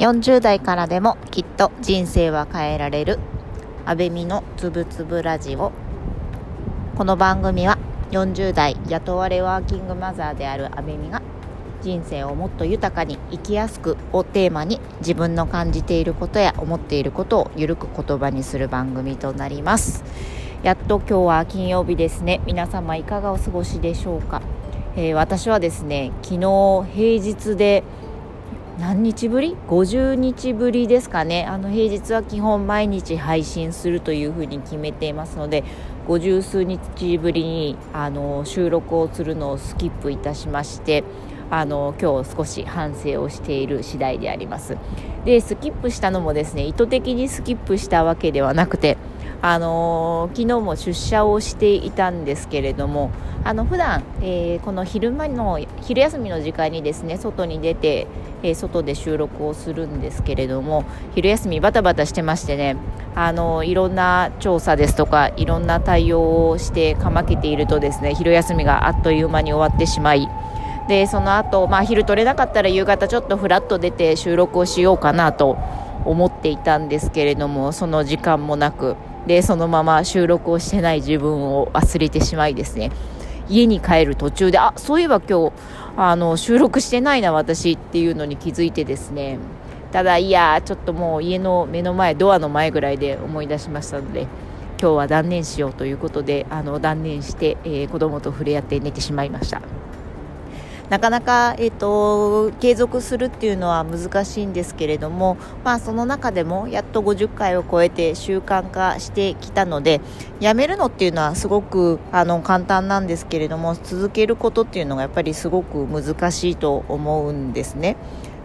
40代からでもきっと人生は変えられる。安倍美のつぶつぶラジオ。この番組は40代雇われワーキングマザーである安倍美が人生をもっと豊かに生きやすくをテーマに自分の感じていることや思っていることをゆるく言葉にする番組となります。やっと今日は金曜日ですね。皆様いかがお過ごしでしょうか、えー、私はですね昨日平日で何日ぶり ?50 日ぶりですかねあの平日は基本毎日配信するというふうに決めていますので50数日ぶりにあの収録をするのをスキップいたしましてあの今日少し反省をしている次第でありますでスキップしたのもですね意図的にスキップしたわけではなくてあの昨日も出社をしていたんですけれどもあの普段、えー、この昼間の昼休みの時間にですね外に出て、えー、外で収録をするんですけれども昼休みバタバタしてましてねあのいろんな調査ですとかいろんな対応をしてかまけているとですね昼休みがあっという間に終わってしまいでその後、まあ昼取れなかったら夕方ちょっとふらっと出て収録をしようかなと思っていたんですけれどもその時間もなくでそのまま収録をしてない自分を忘れてしまいですね家に帰る途中であそういえば今日あの収録してないな私っていうのに気づいてですねただいやちょっともう家の目の前ドアの前ぐらいで思い出しましたので今日は断念しようということであの断念して、えー、子供と触れ合って寝てしまいました。なかなか、えーと、継続するっていうのは難しいんですけれども、まあ、その中でもやっと50回を超えて習慣化してきたのでやめるのっていうのはすごくあの簡単なんですけれども続けることっていうのがやっぱりすごく難しいと思うんですね。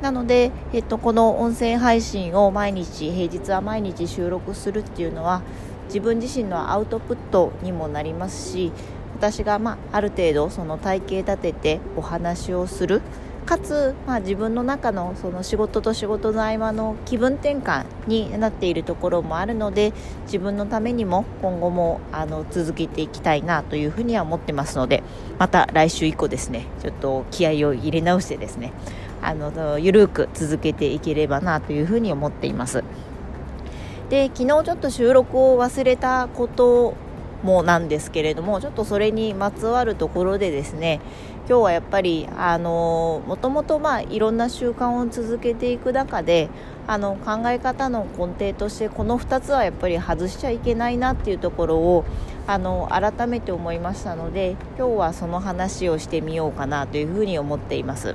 なので、えっと、この音声配信を毎日平日は毎日収録するっていうのは自分自身のアウトプットにもなりますし私が、まあ、ある程度その体系立ててお話をする。かつ、まあ、自分の中のその仕事と仕事の合間の気分転換になっているところもあるので自分のためにも今後もあの続けていきたいなというふうには思ってますのでまた来週以降ですねちょっと気合を入れ直してですねあのゆるく続けていければなというふうに思っています。で昨日ちょっと収録を忘れたこともなんですけれどもちょっとそれにまつわるところでですね今日はやっぱりあのもともとまあいろんな習慣を続けていく中であの考え方の根底としてこの2つはやっぱり外しちゃいけないなっていうところをあの改めて思いましたので今日はその話をしてみようかなというふうに思っています。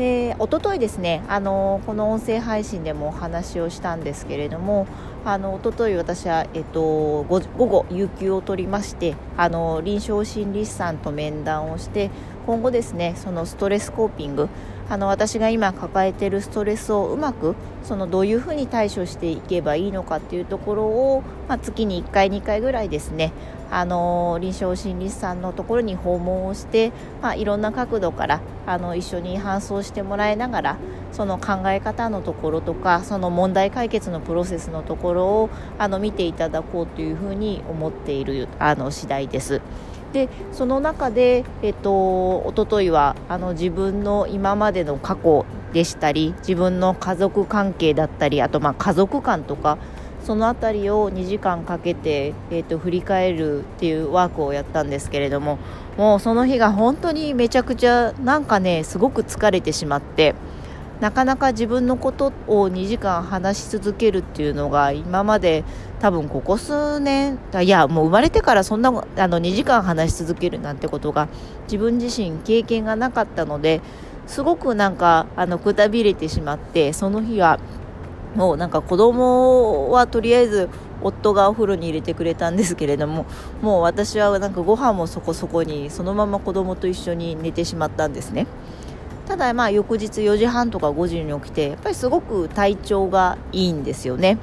で一昨日ですねあのこの音声配信でもお話をしたんですけれどもあの一昨日私は、えっと、午後有給を取りましてあの臨床心理士さんと面談をして今後ですねそのストレスコーピングあの私が今抱えてるストレスをうまくそのどういうふうに対処していけばいいのかっていうところを、まあ、月に1回2回ぐらいですねあの臨床心理士さんのところに訪問をして、まあ、いろんな角度からあの一緒に搬送してもらいながらその考え方のところとかその問題解決のプロセスのところをあの見ていただこうというふうに思っているあの次第です。でその中で、えっと一昨日はあの自分の今までの過去でしたり自分の家族関係だったりあとまあ家族観とかその辺りを2時間かけて、えーと、振り返るっていうワークをやったんですけれどももうその日が本当にめちゃくちゃなんかねすごく疲れてしまってなかなか自分のことを2時間話し続けるっていうのが今まで多分ここ数年いやもう生まれてからそんなあの2時間話し続けるなんてことが自分自身経験がなかったのですごくなんかあのくたびれてしまってその日はもうなんか子供はとりあえず夫がお風呂に入れてくれたんですけれどももう私はなんかご飯もそこそこにそのまま子供と一緒に寝てしまったんですね。ただまあ翌日4時半とか5時に起きてやっぱりすごく体調がいいんですよね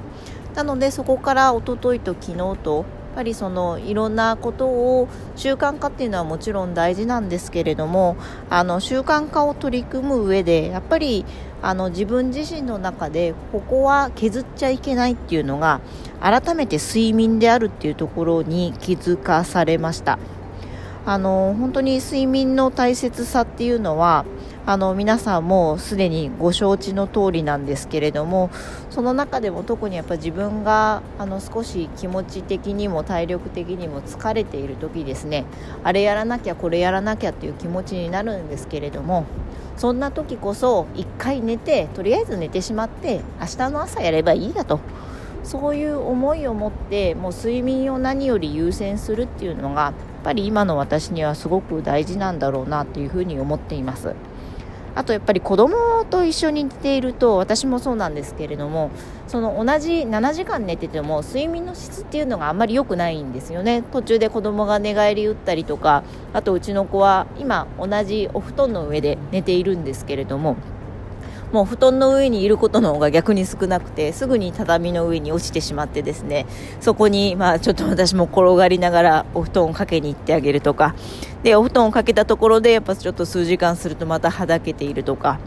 なのでそこから一昨日と昨日とやっぱりそのいろんなことを習慣化っていうのはもちろん大事なんですけれどもあの習慣化を取り組む上でやっぱりあの自分自身の中でここは削っちゃいけないっていうのが改めて睡眠であるっていうところに気づかされました。あの本当に睡眠の大切さっていうのはあの皆さんもすでにご承知の通りなんですけれどもその中でも特にやっぱ自分があの少し気持ち的にも体力的にも疲れている時ですねあれやらなきゃこれやらなきゃっていう気持ちになるんですけれどもそんな時こそ1回寝てとりあえず寝てしまって明日の朝やればいいやとそういう思いを持ってもう睡眠を何より優先するっていうのがやっぱり今の私にはすごく大事なんだろうなっていうふうに思っています。あとやっぱり子供と一緒に寝ていると私もそうなんですけれどもその同じ7時間寝てても睡眠の質っていうのがあんまり良くないんですよね。途中で子供が寝返り打ったりとかあとうちの子は今同じお布団の上で寝ているんですけれどももう布団の上にいることの方が逆に少なくてすぐに畳の上に落ちてしまってですねそこにまあちょっと私も転がりながらお布団をかけに行ってあげるとか。でお布団をかけたところでやっぱちょっと数時間するとまたはだけているとか。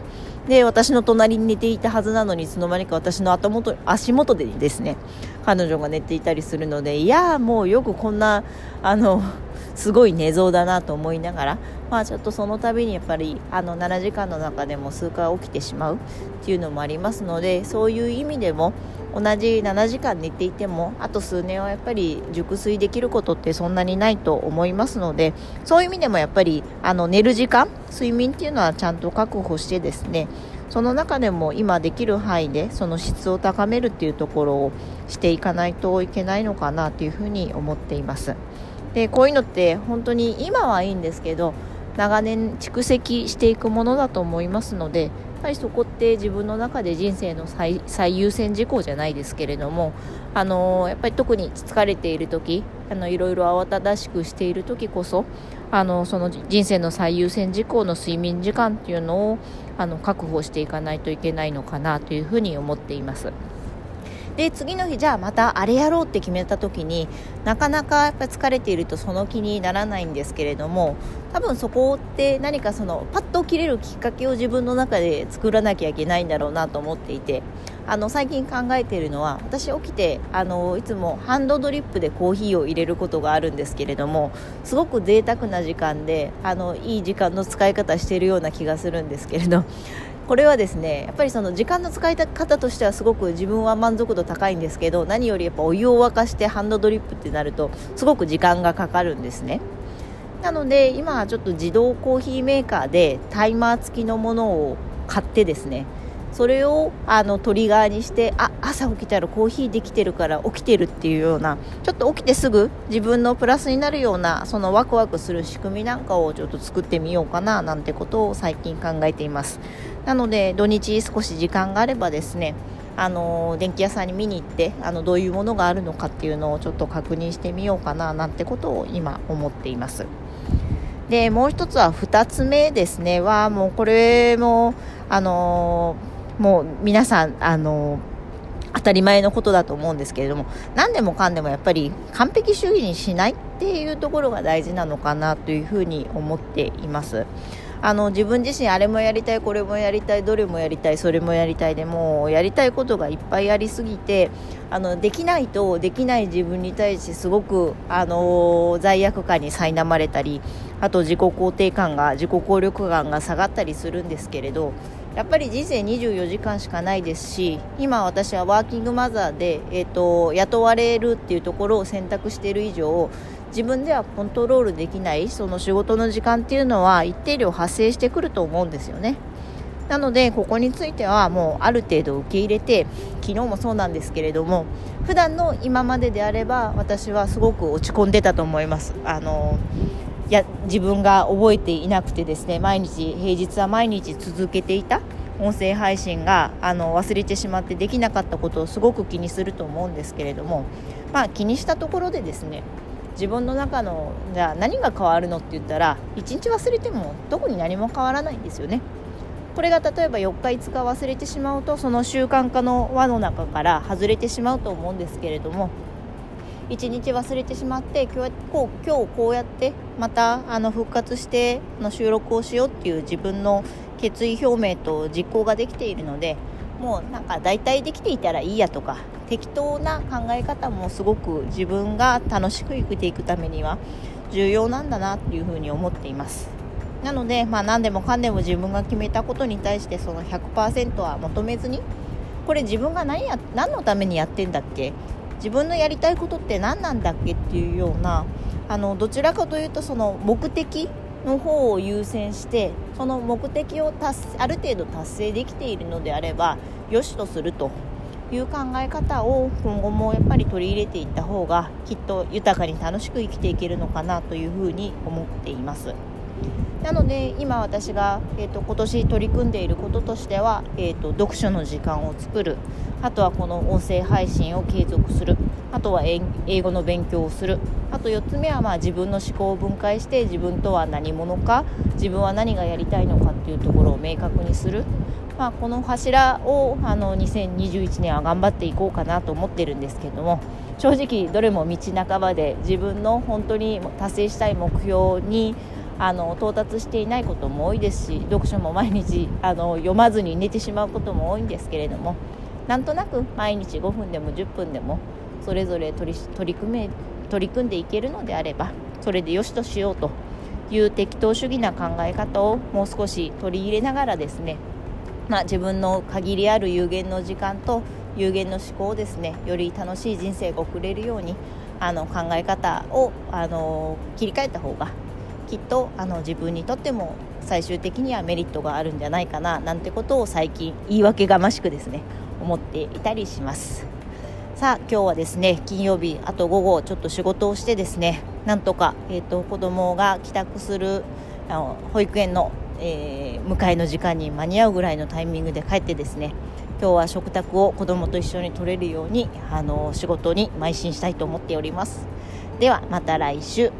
で私の隣に寝ていたはずなのにいつの間にか私の後元足元でですね彼女が寝ていたりするのでいやもうよくこんなあのすごい寝相だなと思いながら、まあ、ちょっとその度にやっぱりあの7時間の中でも数回起きてしまうっていうのもありますのでそういう意味でも同じ7時間寝ていてもあと数年はやっぱり熟睡できることってそんなにないと思いますのでそういう意味でもやっぱりあの寝る時間睡眠っていうのはちゃんと確保してですねその中でも今できる範囲でその質を高めるっていうところをしていかないといけないのかなというふうに思っています。でこういうのって本当に今はいいんですけど長年蓄積していくものだと思いますのでやっぱりそこって自分の中で人生の最優先事項じゃないですけれども、あのやっぱり特に疲れている時あのいろいろ慌ただしくしている時こそあのその人生の最優先事項の睡眠時間っていうのをあの確保していかないといけないのかなというふうに思っています。で次の日じゃあまたあれやろうって決めた時になかなかやっぱ疲れているとその気にならないんですけれども多分そこって何かそのパッと切れるきっかけを自分の中で作らなきゃいけないんだろうなと思っていてあの最近考えているのは私起きてあのいつもハンドドリップでコーヒーを入れることがあるんですけれどもすごく贅沢な時間であのいい時間の使い方しているような気がするんですけれど これはですねやっぱりその時間の使い方としてはすごく自分は満足度高いんですけど何よりやっぱお湯を沸かしてハンドドリップってなるとすごく時間がかかるんですね。なので今はちょっと自動コーヒーメーカーでタイマー付きのものを買ってですねそれをあのトリガーにしてあ朝起きたらコーヒーできてるから起きてるっていうようなちょっと起きてすぐ自分のプラスになるようなそのワクワクする仕組みなんかをちょっと作ってみようかななんてことを最近考えています。なので土日少し時間があればですねあの電気屋さんに見に行ってあのどういうものがあるのかっていうのをちょっと確認してみようかななんてことを今思っています。でもう一つは2つ目ですね。はもうこれもあのーもう皆さん、あの当たり前のことだと思うんですけれども何でもかんでもやっぱり完璧主義にしないっていうところが大事なのかなというふうに思っています。あの自分自身あれもやりたいこれもやりたいどれもやりたいそれもやりたいでもやりたいことがいっぱいありすぎてあのできないとできない自分に対してすごくあの罪悪感に苛まれたりあと自己肯定感が自己効力感が下がったりするんですけれどやっぱり人生24時間しかないですし今私はワーキングマザーで、えーと、雇われるっていうところを選択している以上自分ではコントロールできないその仕事の時間っていうのは一定量発生してくると思うんですよね。なのでここについてはもうある程度受け入れて昨日もそうなんですけれども普段の今までであれば私はすごく落ち込んでたと思います。あのや自分が覚えていなくてですね毎日平日は毎日続けていた音声配信があの忘れてしまってできなかったことをすごく気にすると思うんですけれども、まあ、気にしたところでですね自分の中のじゃあ何が変わるのって言ったら1日忘れても特に何も変わらないんですよね。これが例えば4日5日忘れてしまうとその習慣化の輪の中から外れてしまうと思うんですけれども1日忘れてしまって今日こう今日こうやってまたあの復活しての収録をしようっていう自分の決意表明と実行ができているのでもうなんか大体できていたらいいやとか適当な考え方もすごく自分が楽しく生きていくためには重要なんだなっていうふうに思っています。なので、まあ、何でもかんでも自分が決めたことに対してその100%は求めずにこれ自分が何や何のためにやってんだっけ？自分のやりたいことって何なんだっけっていうようなあのどちらかというとその目的の方を優先してその目的を達ある程度達成できているのであればよしとするという考え方を今後もやっぱり取り入れていった方がきっと豊かに楽しく生きていけるのかなというふうに思っています。なので今私が、えーと、今年取り組んでいることとしては、えーと、読書の時間を作る。あとはこの音声配信を継続する。あとは英語の勉強をする。あと4つ目はまあ自分の思考を分解して自分とは何者か自分は何がやりたいのかっていうところを明確にする、まあ、この柱をあの2021年は頑張っていこうかなと思ってるんですけども正直どれも道半ばで自分の本当に達成したい目標にあの到達していないことも多いですし読書も毎日あの読まずに寝てしまうことも多いんですけれどもなんとなく毎日5分でも10分でもそれぞれ取り取り組め取り組んでいけるのであればそれでよしとしようという適当主義な考え方をもう少し取り入れながらですね、まあ、自分の限りある有限の時間と有限の思考をですねより楽しい人生が送れるようにあの考え方をあの切り替えた方がきっとあの自分にとっても最終的にはメリットがあるんじゃないかななんてことを最近言い訳がましくですね思っていたりします。さあ今日はですね金曜日あと午後ちょっと仕事をしてですねなんとか、えーと、子供が帰宅するあの保育園の、えー、迎えの時間に間に合うぐらいのタイミングで帰ってですね今日は食卓を子供と一緒に取れるようにあの仕事に邁進したいと思っております。ではまた来週。